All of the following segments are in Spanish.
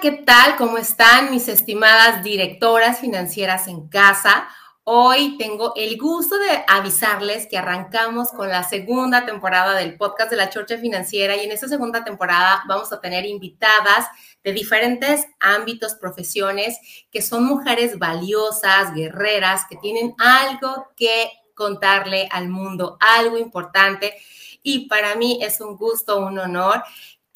¿qué tal? ¿Cómo están mis estimadas directoras financieras en casa? Hoy tengo el gusto de avisarles que arrancamos con la segunda temporada del podcast de la Chorcha Financiera y en esta segunda temporada vamos a tener invitadas de diferentes ámbitos, profesiones, que son mujeres valiosas, guerreras, que tienen algo que contarle al mundo, algo importante. Y para mí es un gusto, un honor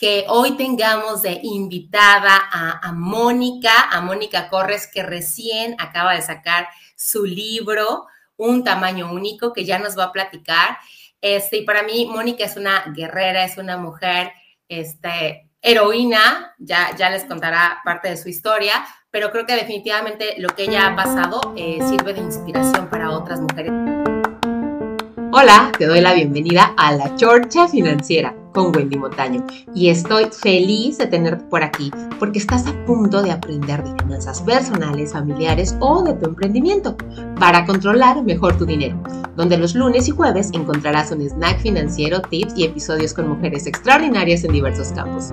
que hoy tengamos de invitada a, Mónica, a Mónica Corres, que recién acaba de sacar su libro, Un tamaño único, que ya nos va a platicar. Este, y para mí, Mónica es una guerrera, es una mujer, este, heroína, ya, ya les contará parte de su historia, pero creo que definitivamente lo que ella ha pasado eh, sirve de inspiración para otras mujeres. Hola, te doy la bienvenida a La Chorcha Financiera con Wendy Montaño y estoy feliz de tenerte por aquí porque estás a punto de aprender de finanzas personales, familiares o de tu emprendimiento para controlar mejor tu dinero, donde los lunes y jueves encontrarás un snack financiero, tips y episodios con mujeres extraordinarias en diversos campos.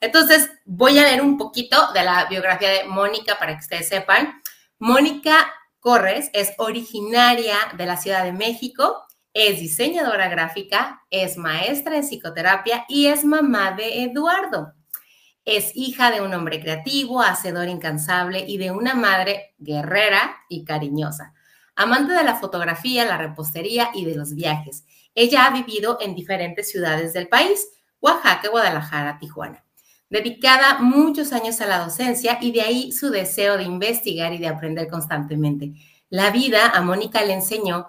Entonces, voy a leer un poquito de la biografía de Mónica para que ustedes sepan. Mónica Corres es originaria de la Ciudad de México, es diseñadora gráfica, es maestra en psicoterapia y es mamá de Eduardo. Es hija de un hombre creativo, hacedor incansable y de una madre guerrera y cariñosa. Amante de la fotografía, la repostería y de los viajes. Ella ha vivido en diferentes ciudades del país, Oaxaca, Guadalajara, Tijuana dedicada muchos años a la docencia y de ahí su deseo de investigar y de aprender constantemente. La vida a Mónica le enseñó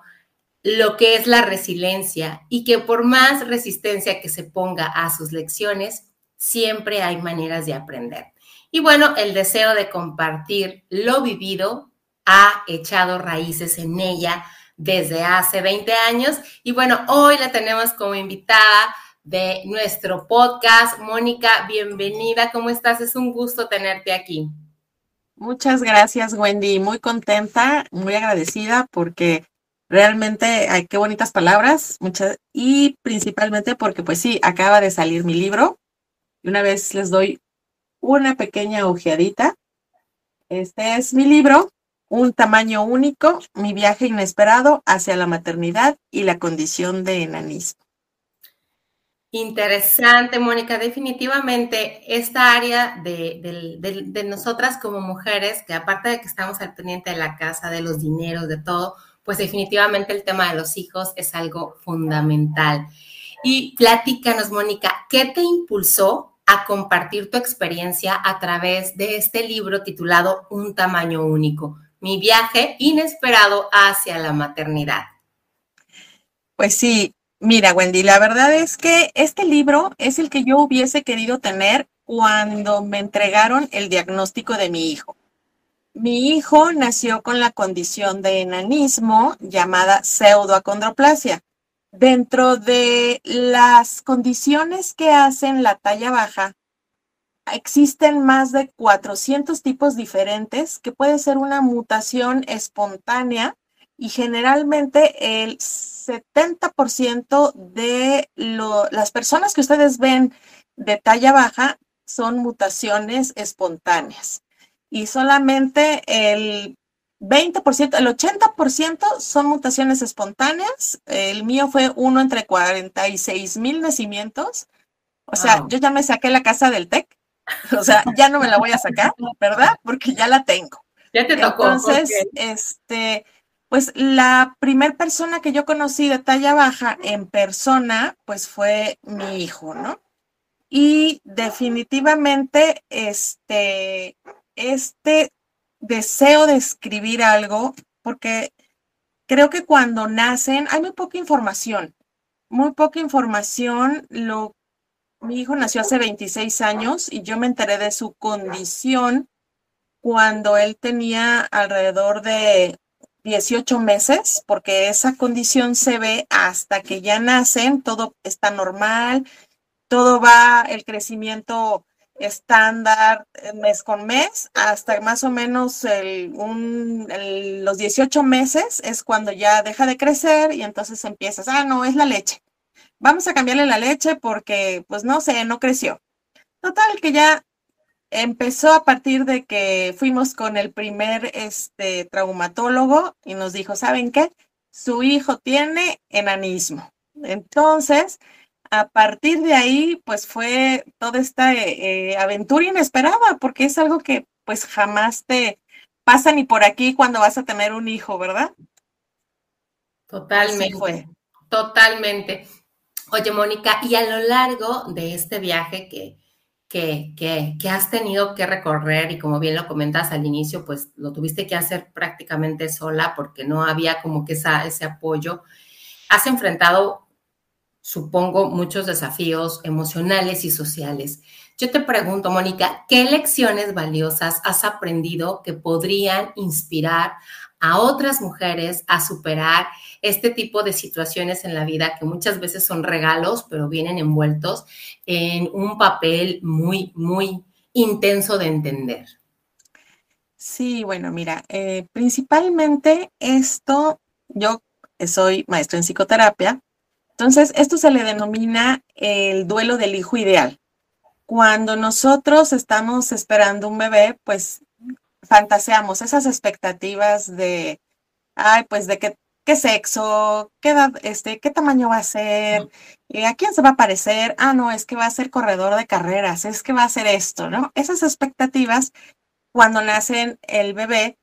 lo que es la resiliencia y que por más resistencia que se ponga a sus lecciones, siempre hay maneras de aprender. Y bueno, el deseo de compartir lo vivido ha echado raíces en ella desde hace 20 años y bueno, hoy la tenemos como invitada de nuestro podcast. Mónica, bienvenida. ¿Cómo estás? Es un gusto tenerte aquí. Muchas gracias, Wendy. Muy contenta, muy agradecida porque realmente, hay qué bonitas palabras. Muchas, y principalmente porque, pues sí, acaba de salir mi libro. Y una vez les doy una pequeña ojeadita. Este es mi libro, Un tamaño único, mi viaje inesperado hacia la maternidad y la condición de enanismo. Interesante, Mónica. Definitivamente, esta área de, nosotras como mujeres, que aparte de que estamos al pendiente de la casa, de los dineros, de todo, pues definitivamente el tema de los hijos es algo fundamental. Y platícanos, Mónica, ¿qué te impulsó a compartir tu experiencia a través de este libro titulado Un tamaño único? Mi viaje inesperado hacia la maternidad. Pues sí, Mira, Wendy, la verdad es que este libro es el que yo hubiese querido tener cuando me entregaron el diagnóstico de mi hijo. Mi hijo nació con la condición de enanismo llamada pseudoacondroplasia. Dentro de las condiciones que hacen la talla baja, existen más de 400 tipos diferentes que puede ser una mutación espontánea y generalmente el 70% de las personas que ustedes ven de talla baja son mutaciones espontáneas y solamente el 20%, el 80% son mutaciones espontáneas. El mío fue uno entre 46 mil nacimientos. O sea, yo ya me saqué la casa del TEC. O sea, ya no me la voy a sacar, ¿verdad? Porque ya la tengo. Ya te tocó. Entonces, este, pues la primer persona que yo conocí de talla baja en persona, pues fue mi hijo, ¿no? Y definitivamente este, este deseo de escribir algo, porque creo que cuando nacen hay muy poca información, muy poca información. Lo, mi hijo nació hace 26 años y yo me enteré de su condición cuando él tenía alrededor de 18 meses, porque esa condición se ve hasta que ya nacen, todo está normal, todo va, el crecimiento estándar eh, mes con mes, hasta más o menos los 18 meses es cuando ya deja de crecer y entonces empiezas, ah, no, es la leche. vamos a cambiarle la leche porque, pues no sé, no creció. Total, que ya empezó a partir de que fuimos con el primer este, traumatólogo y nos dijo, ¿saben qué? Su hijo tiene enanismo. Entonces, a partir de ahí, pues fue toda esta eh, eh, aventura inesperada, porque es algo que pues jamás te pasa ni por aquí cuando vas a tener un hijo, ¿verdad? Totalmente. Totalmente. Oye, Mónica, y a lo largo de este viaje que, que, que, has tenido que recorrer y como bien lo comentas al inicio, pues lo tuviste que hacer prácticamente sola porque no había como que esa, ese apoyo, has enfrentado, supongo, muchos desafíos emocionales y sociales. Yo te pregunto, Mónica, ¿qué lecciones valiosas has aprendido que podrían inspirar a otras mujeres a superar este tipo de situaciones en la vida que muchas veces son regalos, pero vienen envueltos en un papel muy, muy intenso de entender. Sí, bueno, mira, eh, principalmente esto, yo soy maestro en psicoterapia, entonces esto se le denomina el duelo del hijo ideal. Cuando nosotros estamos esperando un bebé, pues fantaseamos esas expectativas de, ay, pues de qué, qué sexo, qué edad, este, qué tamaño va a ser, eh, a quién se va a parecer, ah, no, es que va a ser corredor de carreras, es que va a ser esto, ¿no? Esas expectativas, cuando nacen el bebé,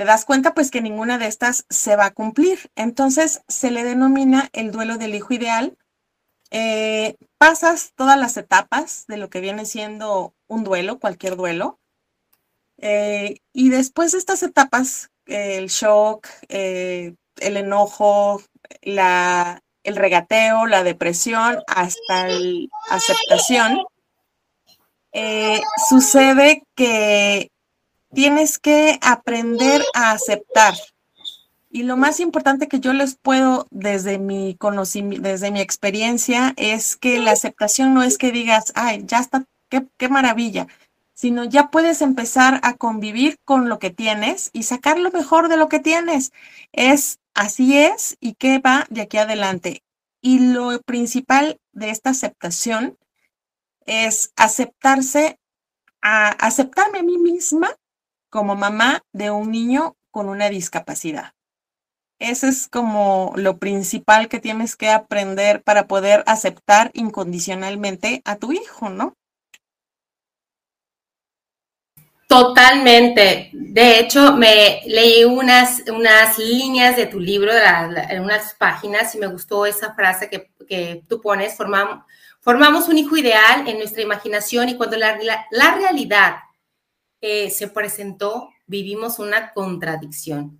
te das cuenta pues que ninguna de estas se va a cumplir. Entonces se le denomina el duelo del hijo ideal. Eh, pasas todas las etapas de lo que viene siendo un duelo, cualquier duelo, eh, y después de estas etapas, el shock, eh, el enojo, la, el regateo, la depresión, hasta la aceptación, eh, sucede que tienes que aprender a aceptar. Y lo más importante que yo les puedo desde mi conocimiento, desde mi experiencia, es que la aceptación no es que digas, ay, ya está, qué, qué maravilla sino ya puedes empezar a convivir con lo que tienes y sacar lo mejor de lo que tienes. Es así es y qué va de aquí adelante. Y lo principal de esta aceptación es aceptarse, a aceptarme a mí misma como mamá de un niño con una discapacidad. Eso es como lo principal que tienes que aprender para poder aceptar incondicionalmente a tu hijo, ¿no? Totalmente. De hecho, me leí unas, unas líneas de tu libro, en unas páginas, y me gustó esa frase que, tú pones, formamos, formamos un hijo ideal en nuestra imaginación y cuando la, la, realidad eh, se presentó, vivimos una contradicción.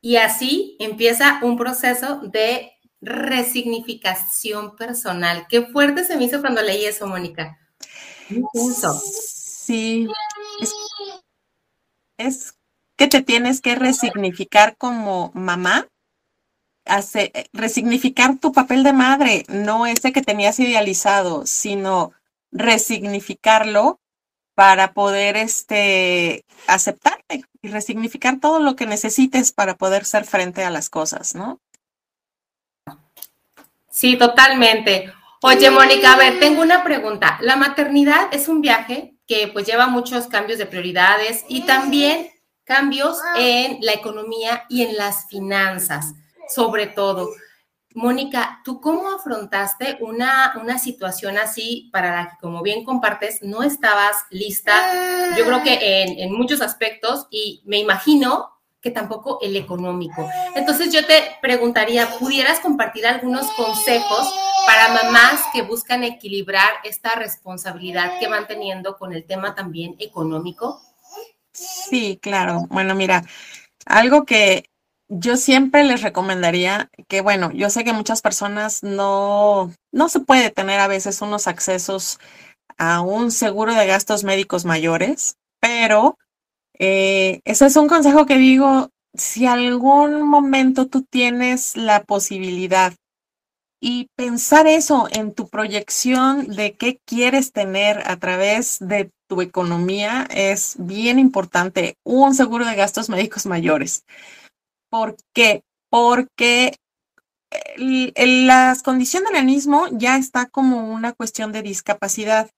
Y así empieza un proceso de resignificación personal. Qué fuerte se me hizo cuando leí eso, Mónica. Sí, es, que te tienes que resignificar como mamá, hace, resignificar tu papel de madre, no ese que tenías idealizado, sino resignificarlo para poder este, aceptarte y resignificar todo lo que necesites para poder ser frente a las cosas, ¿no? Sí, totalmente. Oye, Mónica, a ver, tengo una pregunta. La maternidad es un viaje que pues lleva muchos cambios de prioridades y también cambios en la economía y en las finanzas, sobre todo. Mónica, ¿tú cómo afrontaste una, una situación así para la que, como bien compartes, no estabas lista? Yo creo que en, en muchos aspectos y me imagino que tampoco el económico. Entonces yo te preguntaría, ¿pudieras compartir algunos consejos para mamás que buscan equilibrar esta responsabilidad que van teniendo con el tema también económico? Sí, claro. Bueno, mira, algo que yo siempre les recomendaría, que bueno, yo sé que muchas personas no, no se puede tener a veces unos accesos a un seguro de gastos médicos mayores, pero eh, ese es un consejo que digo, si algún momento tú tienes la posibilidad y pensar eso en tu proyección de qué quieres tener a través de tu economía es bien importante. Un seguro de gastos médicos mayores. ¿Por qué? Porque la condición del enanismo ya está como una cuestión de discapacidad.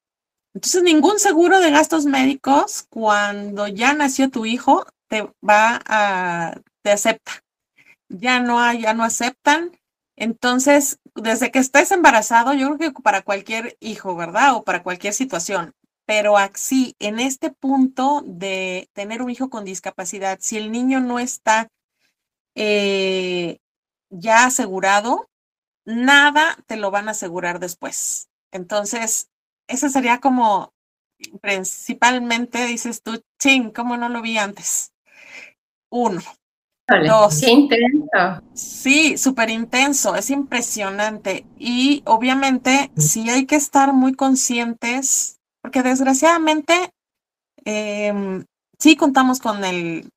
Entonces, ningún seguro de gastos médicos, cuando ya nació tu hijo, te va a, te acepta. Ya no ya no aceptan. Entonces, desde que estés embarazado, yo creo que para cualquier hijo, ¿verdad? O para cualquier situación. Pero así, en este punto de tener un hijo con discapacidad, si el niño no está eh, ya asegurado, nada te lo van a asegurar después. Entonces, esa sería como principalmente, dices tú, ching, ¿cómo no lo vi antes? Uno. Dos. Qué intenso. Sí, súper intenso, es impresionante. Y obviamente sí hay que estar muy conscientes, porque desgraciadamente em, sí contamos con el,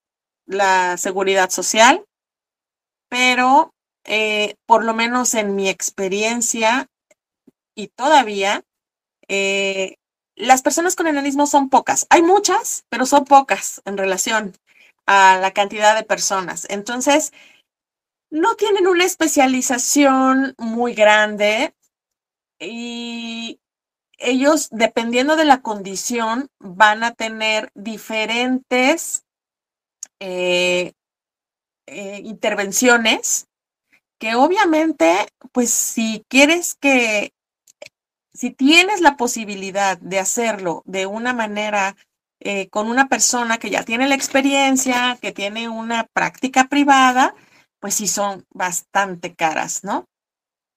la seguridad social, pero eh, por lo menos en mi experiencia y todavía, eh, las personas con enanismo son pocas. Hay muchas, pero son pocas en relación a la cantidad de personas. Entonces, no tienen una especialización muy grande y ellos, dependiendo de la condición, van a tener diferentes eh, intervenciones que obviamente, pues si quieres que, si tienes la posibilidad de hacerlo de una manera eh, con una persona que ya tiene la experiencia, que tiene una práctica privada, pues sí son bastante caras, ¿no?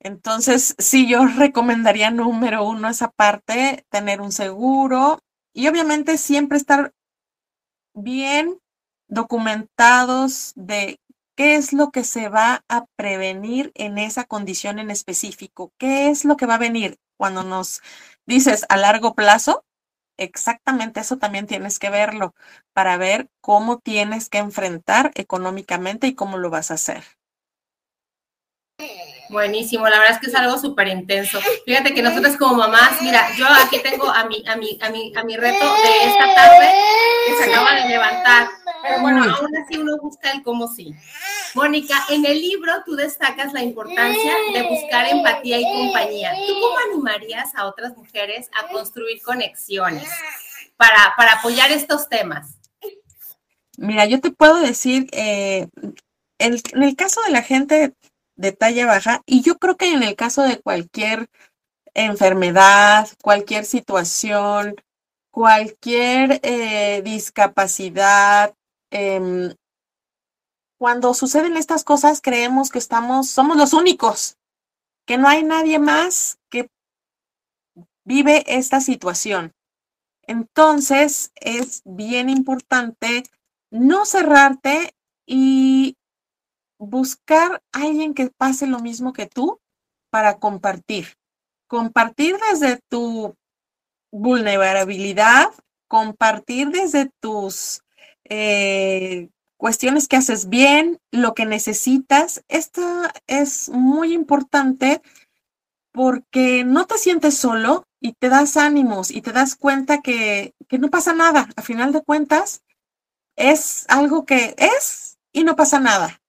Entonces, sí, yo recomendaría número uno esa parte, tener un seguro y obviamente siempre estar bien documentados de ¿Qué es lo que se va a prevenir en esa condición en específico? ¿Qué es lo que va a venir cuando nos dices a largo plazo? Exactamente eso también tienes que verlo para ver cómo tienes que enfrentar económicamente y cómo lo vas a hacer. Buenísimo, la verdad es que es algo súper intenso. Fíjate que nosotros como mamás, mira, yo aquí tengo a mi, a mi, a mi, a mi reto de esta tarde que se acaba de levantar. Pero bueno, aún así uno busca el cómo sí. Mónica, en el libro tú destacas la importancia de buscar empatía y compañía. ¿Tú cómo animarías a otras mujeres a construir conexiones para, para apoyar estos temas? Mira, yo te puedo decir, eh, en, en el caso de la gente de talla baja, y yo creo que en el caso de cualquier enfermedad, cualquier situación, cualquier eh, discapacidad, em, cuando suceden estas cosas creemos que estamos, somos los únicos, que no hay nadie más que vive esta situación. Entonces es bien importante no cerrarte y buscar a alguien que pase lo mismo que tú para compartir. Compartir desde tu vulnerabilidad, compartir desde tus eh, cuestiones que haces bien, lo que necesitas. Esto es muy importante porque no te sientes solo y te das ánimos y te das cuenta que, que no pasa nada. A final de cuentas, es algo que es y no pasa nada,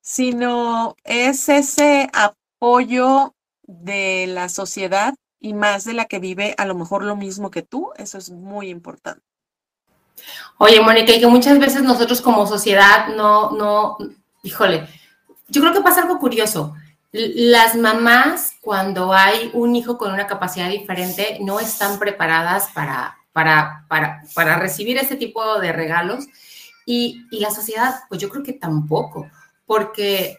sino es ese apoyo de la sociedad y más de la que vive a lo mejor lo mismo que tú. Eso es muy importante. Oye, Mónica, y que muchas veces nosotros como sociedad no, no, híjole, yo creo que pasa algo curioso. Las mamás, cuando hay un hijo con una capacidad diferente, no están preparadas para, para, para, para recibir ese tipo de regalos. Y, y, la sociedad, pues yo creo que tampoco, porque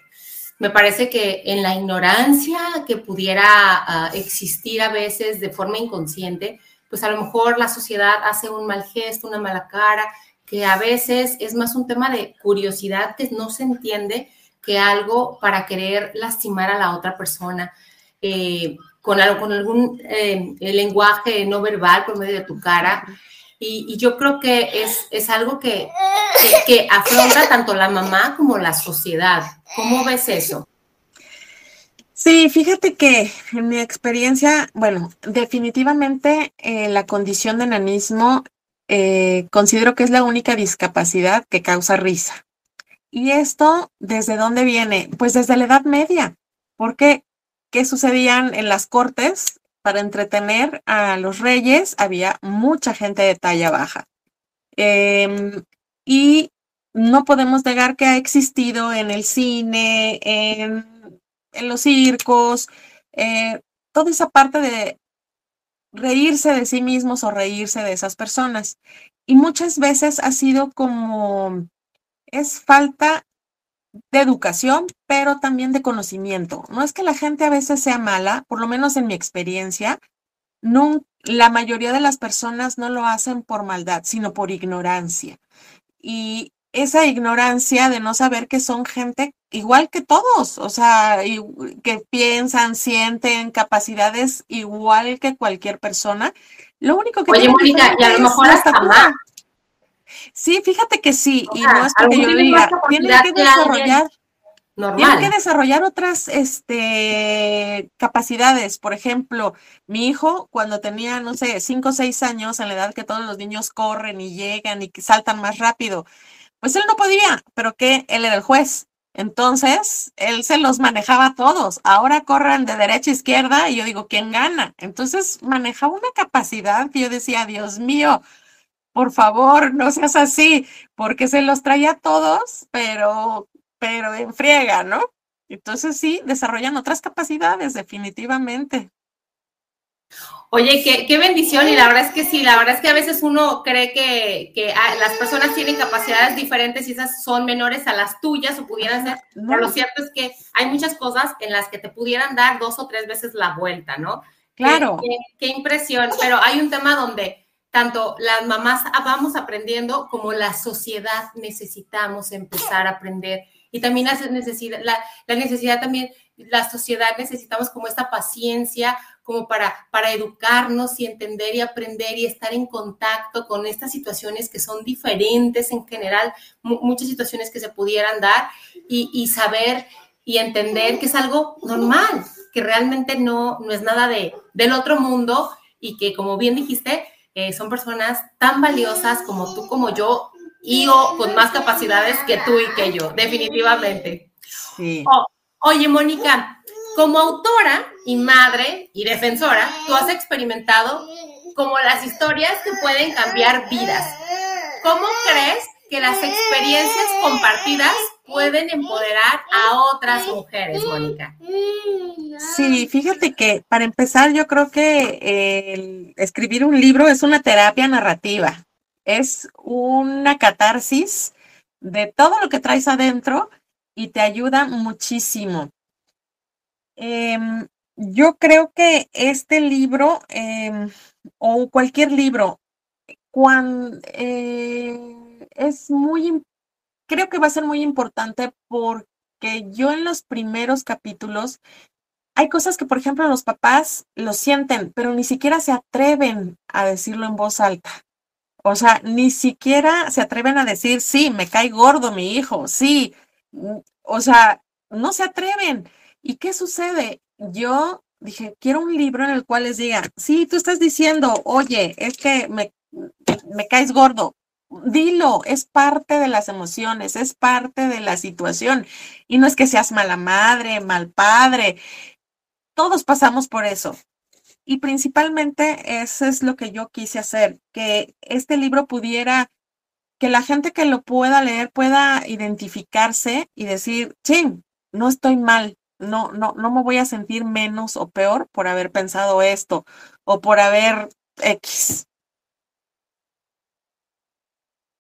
me parece que en la ignorancia que pudiera ah, existir a veces de forma inconsciente, pues a lo mejor la sociedad hace un mal gesto, una mala cara, que a veces es más un tema de curiosidad que no se entiende que algo para querer lastimar a la otra persona. Eh, con, algo, con algún eh, lenguaje no verbal por medio de tu cara. Y, yo creo que es, es algo que, que, que, afronta tanto la mamá como la sociedad. ¿Cómo ves eso? Sí, fíjate que en mi experiencia, bueno, definitivamente eh, la condición de enanismo eh, considero que es la única discapacidad que causa risa. ¿Y esto desde dónde viene? Pues desde la Edad Media. porque ¿qué sucedían en las cortes? Para entretener a los reyes había mucha gente de talla baja. Em, y no podemos negar que ha existido en el cine, en, los circos, eh, toda esa parte de reírse de sí mismos o reírse de esas personas. Y muchas veces ha sido como, es falta de educación, pero también de conocimiento. No es que la gente a veces sea mala, por lo menos en mi experiencia, no, la mayoría de las personas no lo hacen por maldad, sino por ignorancia. Y esa ignorancia de no saber que son gente igual que todos, o sea, que piensan, sienten capacidades igual que cualquier persona. Lo único que... Oye, Mónica, y a lo mejor hasta más. Sí, fíjate que sí, y no es porque yo diga, tienen que desarrollar, tienen que desarrollar otras este, capacidades. Por ejemplo, mi hijo, cuando tenía, no sé, cinco o seis años, en la edad que todos los niños corren y llegan y que saltan más rápido, pues él no podía, pero que él era el juez. Entonces, él se los manejaba todos. Ahora corren de derecha a izquierda y yo digo, ¿quién gana? Entonces, manejaba una capacidad yo decía, Dios mío, por favor, no seas así, porque se los traía todos, pero, pero en friega, ¿no? Entonces, sí, desarrollan otras capacidades, definitivamente. Oye, qué, bendición y la verdad es que sí, la verdad es que a veces uno cree que, ah, las personas tienen capacidades diferentes y esas son menores a las tuyas o pudieran ser, pero lo cierto es que hay muchas cosas en las que te pudieran dar dos o tres veces la vuelta, ¿no? Claro. Qué, qué impresión, pero hay un tema donde tanto las mamás vamos aprendiendo como la sociedad necesitamos empezar a aprender y también la necesidad, la, la necesidad también, la sociedad necesitamos como esta paciencia, como para, para educarnos y entender y aprender y estar en contacto con estas situaciones que son diferentes en general, muchas situaciones que se pudieran dar y, saber y entender que es algo normal, que realmente no, no es nada de, del otro mundo y que, como bien dijiste, eh, son personas tan valiosas como tú, como yo, y o con más capacidades que tú y que yo, definitivamente. Sí. oye, Mónica, como autora y madre y defensora, tú has experimentado como las historias que pueden cambiar vidas. ¿Cómo crees que las experiencias compartidas pueden empoderar a otras mujeres, Mónica? Sí, fíjate que para empezar yo creo que escribir un libro es una terapia narrativa, es una catarsis de todo lo que traes adentro y te ayuda muchísimo. Em, yo creo que este libro em, o cualquier libro, cuando, eh, es muy, creo que va a ser muy importante porque yo en los primeros capítulos hay cosas que, por ejemplo, los papás lo sienten, pero ni siquiera se atreven a decirlo en voz alta. O sea, ni siquiera se atreven a decir, sí, me cae gordo mi hijo, sí. Mm, o sea, no se atreven. ¿Y qué sucede? Yo dije, quiero un libro en el cual les diga, sí, tú estás diciendo, oye, es que me, me caes gordo. Dilo, es parte de las emociones, es parte de la situación. Y no es que seas mala madre, mal padre. Todos pasamos por eso. Y principalmente eso es lo que yo quise hacer, que este libro pudiera, que la gente que lo pueda leer pueda identificarse y decir, sí, no estoy mal, no, no, no me voy a sentir menos o peor por haber pensado esto o por haber X.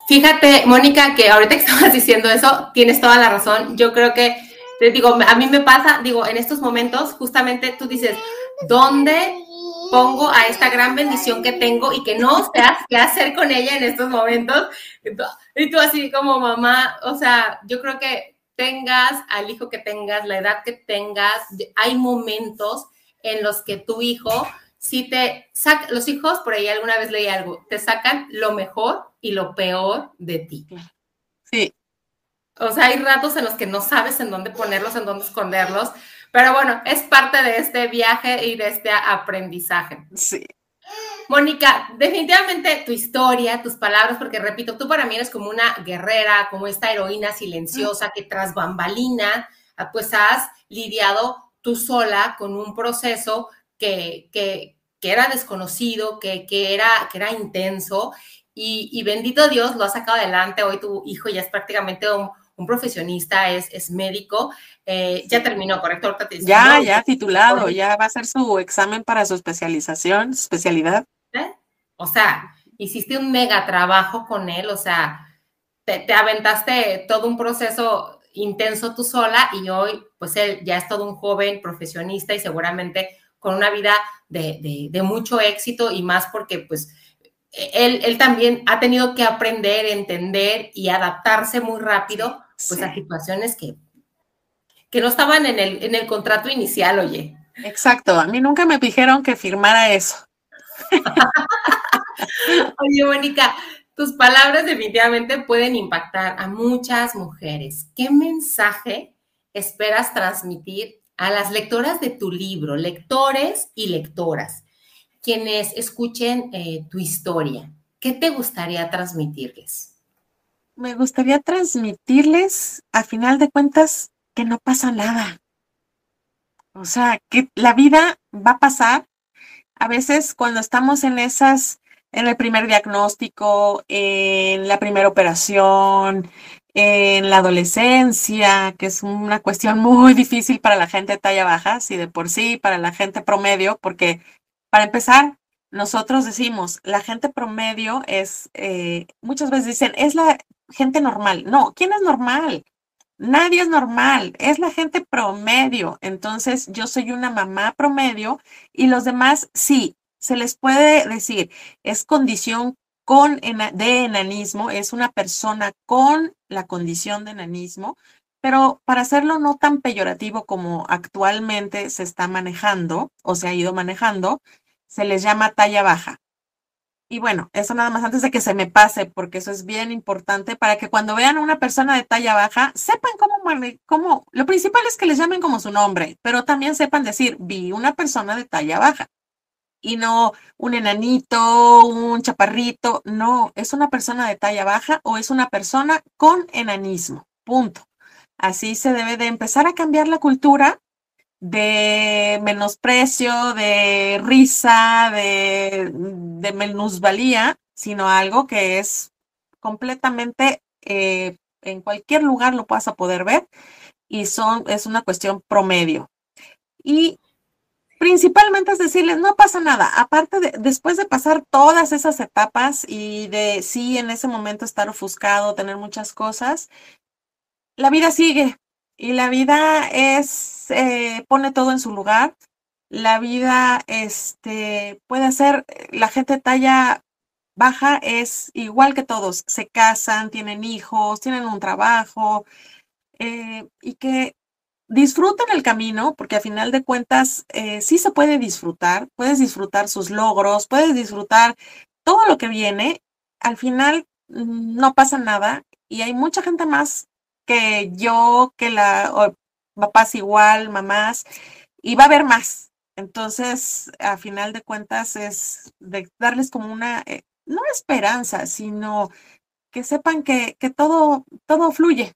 Fíjate, Mónica, que ahorita que estabas diciendo eso, tienes toda la razón. Yo creo que, te digo, a mí me pasa, digo, en estos momentos, justamente tú dices, ¿dónde pongo a esta gran bendición que tengo y que no sé qué hacer con ella en estos momentos? Y tú así como mamá, o sea, yo creo que tengas, al hijo que tengas, la edad que tengas, hay momentos en los que tu hijo, si te saca, los hijos, por ahí alguna vez leí algo, te sacan lo mejor y lo peor de ti. Sí. O sea, hay ratos en los que no sabes en dónde ponerlos, en dónde esconderlos, pero bueno, es parte de este viaje y de este aprendizaje. Sí. Mónica, definitivamente tu historia, tus palabras, porque repito, tú para mí eres como una guerrera, como esta heroína silenciosa que tras bambalina, ah, pues has lidiado tú sola con un proceso que, que, que era desconocido, que, que, era, que era intenso y, y, bendito Dios lo ha sacado adelante. Hoy tu hijo ya es prácticamente un, un profesionista, es, es médico. Eh, ya terminó, ¿correcto? ya, ya titulado, ya va a hacer su examen para su especialización, especialidad. O sea, hiciste un mega trabajo con él, o sea, te, te aventaste todo un proceso intenso tú sola y hoy, pues él ya es todo un joven profesionista y seguramente con una vida de, de, de mucho éxito y más porque pues él, él, también ha tenido que aprender, entender y adaptarse muy rápido pues, sí. a situaciones que, que no estaban en el, en el contrato inicial, oye. Exacto, a mí nunca me dijeron que firmara eso. oye, Mónica, tus palabras definitivamente pueden impactar a muchas mujeres. ¿Qué mensaje esperas transmitir a las lectoras de tu libro, lectores y lectoras, quienes escuchen eh, tu historia? ¿Qué te gustaría transmitirles? Me gustaría transmitirles, a final de cuentas, que no pasa nada. O sea, que la vida va a pasar. A veces cuando estamos en esas en el primer diagnóstico, en la primera operación, en la adolescencia, que es una cuestión muy difícil para la gente de talla baja, si de por sí, para la gente promedio, porque para empezar, nosotros decimos, la gente promedio es, eh, muchas veces dicen, es la gente normal. No, ¿quién es normal? Nadie es normal, es la gente promedio. Entonces, yo soy una mamá promedio y los demás sí, se les puede decir, es condición con de enanismo, es una persona con la condición de enanismo, pero para hacerlo no tan peyorativo como actualmente se está manejando o se ha ido manejando, se les llama talla baja. Y bueno, eso nada más antes de que se me pase, porque eso es bien importante para que cuando vean a una persona de talla baja, sepan cómo, cómo, lo principal es que les llamen como su nombre, pero también sepan decir, vi una persona de talla baja y no un enanito, un chaparrito, no, es una persona de talla baja o es una persona con enanismo, punto. Así se debe de empezar a cambiar la cultura de menosprecio, de risa, de, de menusvalía, sino algo que es completamente eh, en cualquier lugar lo vas a poder ver y son, es una cuestión promedio. Y principalmente es decirles, no pasa nada, aparte de, después de pasar todas esas etapas y de sí en ese momento estar ofuscado, tener muchas cosas, la vida sigue. Y la vida es, eh, pone todo en su lugar. La vida, este, puede ser, la gente talla baja es igual que todos, se casan, tienen hijos, tienen un trabajo, eh, y que disfruten el camino, porque a final de cuentas eh, sí se puede disfrutar, puedes disfrutar sus logros, puedes disfrutar todo lo que viene, al final mm, no pasa nada y hay mucha gente más que yo, que la papás igual, mamás, y va a haber más. Entonces, a final de cuentas, es de darles como una, eh, no esperanza, sino que sepan que, que todo, todo fluye,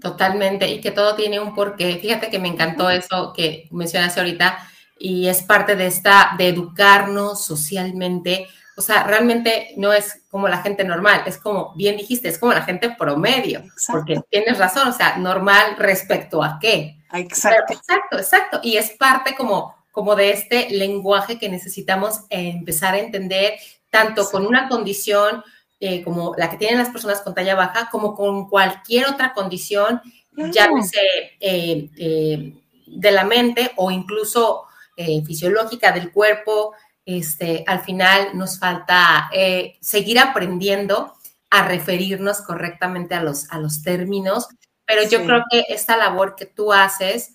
Totalmente, y que todo tiene un porqué. Fíjate que me encantó eso que mencionaste ahorita, y es parte de esta, de educarnos socialmente. O sea, realmente no es como la gente normal, es como, bien dijiste, es como la gente promedio, exacto. porque tienes razón, o sea, normal respecto a qué. Exacto. Pero, exacto, exacto. Y es parte como, como de este lenguaje que necesitamos empezar a entender, tanto sí. con una condición eh, como la que tienen las personas con talla baja, como con cualquier otra condición, claro. llámese eh, eh, de la mente o incluso eh, fisiológica del cuerpo. Este, al final nos falta eh, seguir aprendiendo a referirnos correctamente a los, a los términos, pero sí. yo creo que esta labor que tú haces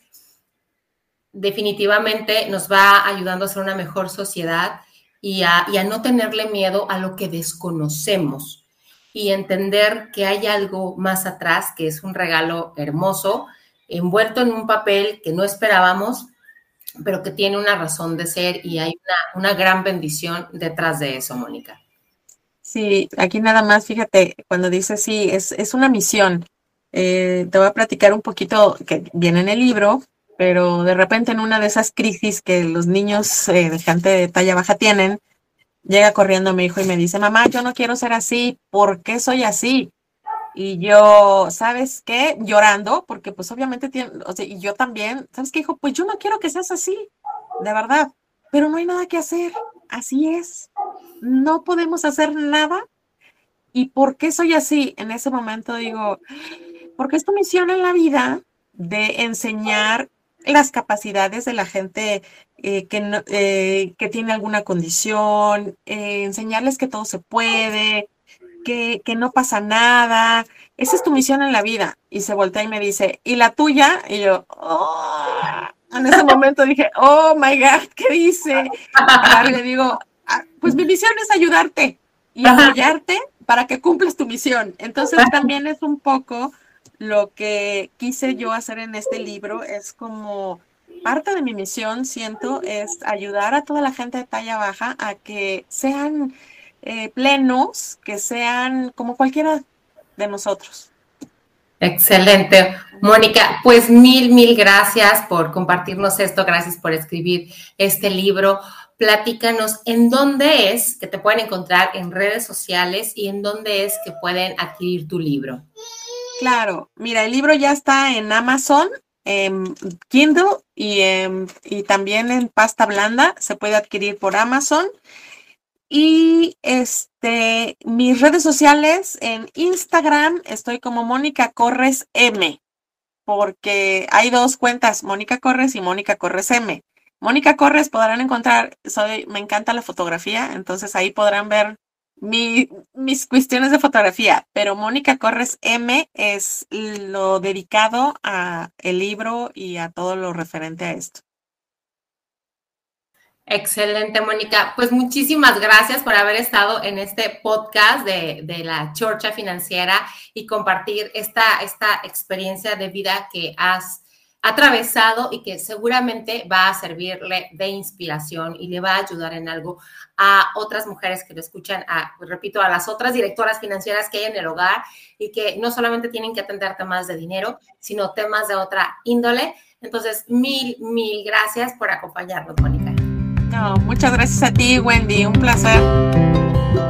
definitivamente nos va ayudando a ser una mejor sociedad y a, no tenerle miedo a lo que desconocemos y entender que hay algo más atrás, que es un regalo hermoso, envuelto en un papel que no esperábamos, pero que tiene una razón de ser y hay una, una gran bendición detrás de eso, Mónica. Sí, aquí nada más, fíjate, cuando dice sí, es, es una misión. Eh, te voy a platicar un poquito que viene en el libro, pero de repente en una de esas crisis que los niños eh, de gente de talla baja tienen, llega corriendo mi hijo y me dice, mamá, yo no quiero ser así, ¿por qué soy así? Y yo, ¿sabes qué? Llorando, porque pues obviamente y yo también, ¿sabes qué, hijo? Pues yo no quiero que seas así, de verdad, pero no hay nada que hacer, así es, no podemos hacer nada. ¿Y por qué soy así? En ese momento digo, porque es tu misión en la vida de enseñar las capacidades de la gente eh, que, eh, que tiene alguna condición, eh, enseñarles que todo se puede, que, que, no pasa nada. Esa es tu misión en la vida. Y se voltea y me dice, ¿y la tuya? Y yo, oh. en ese momento dije, oh my God, ¿qué dice? Y le digo, ah, pues mi misión es ayudarte y apoyarte para que cumplas tu misión. Entonces también es un poco lo que quise yo hacer en este libro, es como parte de mi misión, siento, es ayudar a toda la gente de talla baja a que sean eh, plenos, que sean como cualquiera de nosotros. Excelente. Mónica, pues mil, mil gracias por compartirnos esto, gracias por escribir este libro. Platícanos en dónde es que te pueden encontrar en redes sociales y en dónde es que pueden adquirir tu libro. Claro, mira, el libro ya está en Amazon, en Kindle y, también en pasta blanda, se puede adquirir por Amazon. Y este, mis redes sociales en Instagram estoy como Mónica Corres M, porque hay dos cuentas, Mónica Corres y Mónica Corres M. Mónica Corres podrán encontrar, soy, me encanta la fotografía, entonces ahí podrán ver mis cuestiones de fotografía, pero Mónica Corres M es lo dedicado a el libro y a todo lo referente a esto. Excelente, Mónica. Pues muchísimas gracias por haber estado en este podcast de, la Chorcha Financiera y compartir esta, esta experiencia de vida que has atravesado y que seguramente va a servirle de inspiración y le va a ayudar en algo a otras mujeres que lo escuchan, a, repito, a las otras directoras financieras que hay en el hogar y que no solamente tienen que atender temas de dinero, sino temas de otra índole. Entonces, mil, mil gracias por acompañarnos, Mónica muchas gracias a ti, Wendy. Un placer.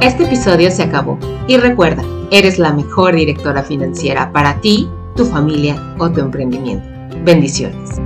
Este episodio se acabó. Y recuerda, eres la mejor directora financiera para ti, tu familia o tu emprendimiento. Bendiciones.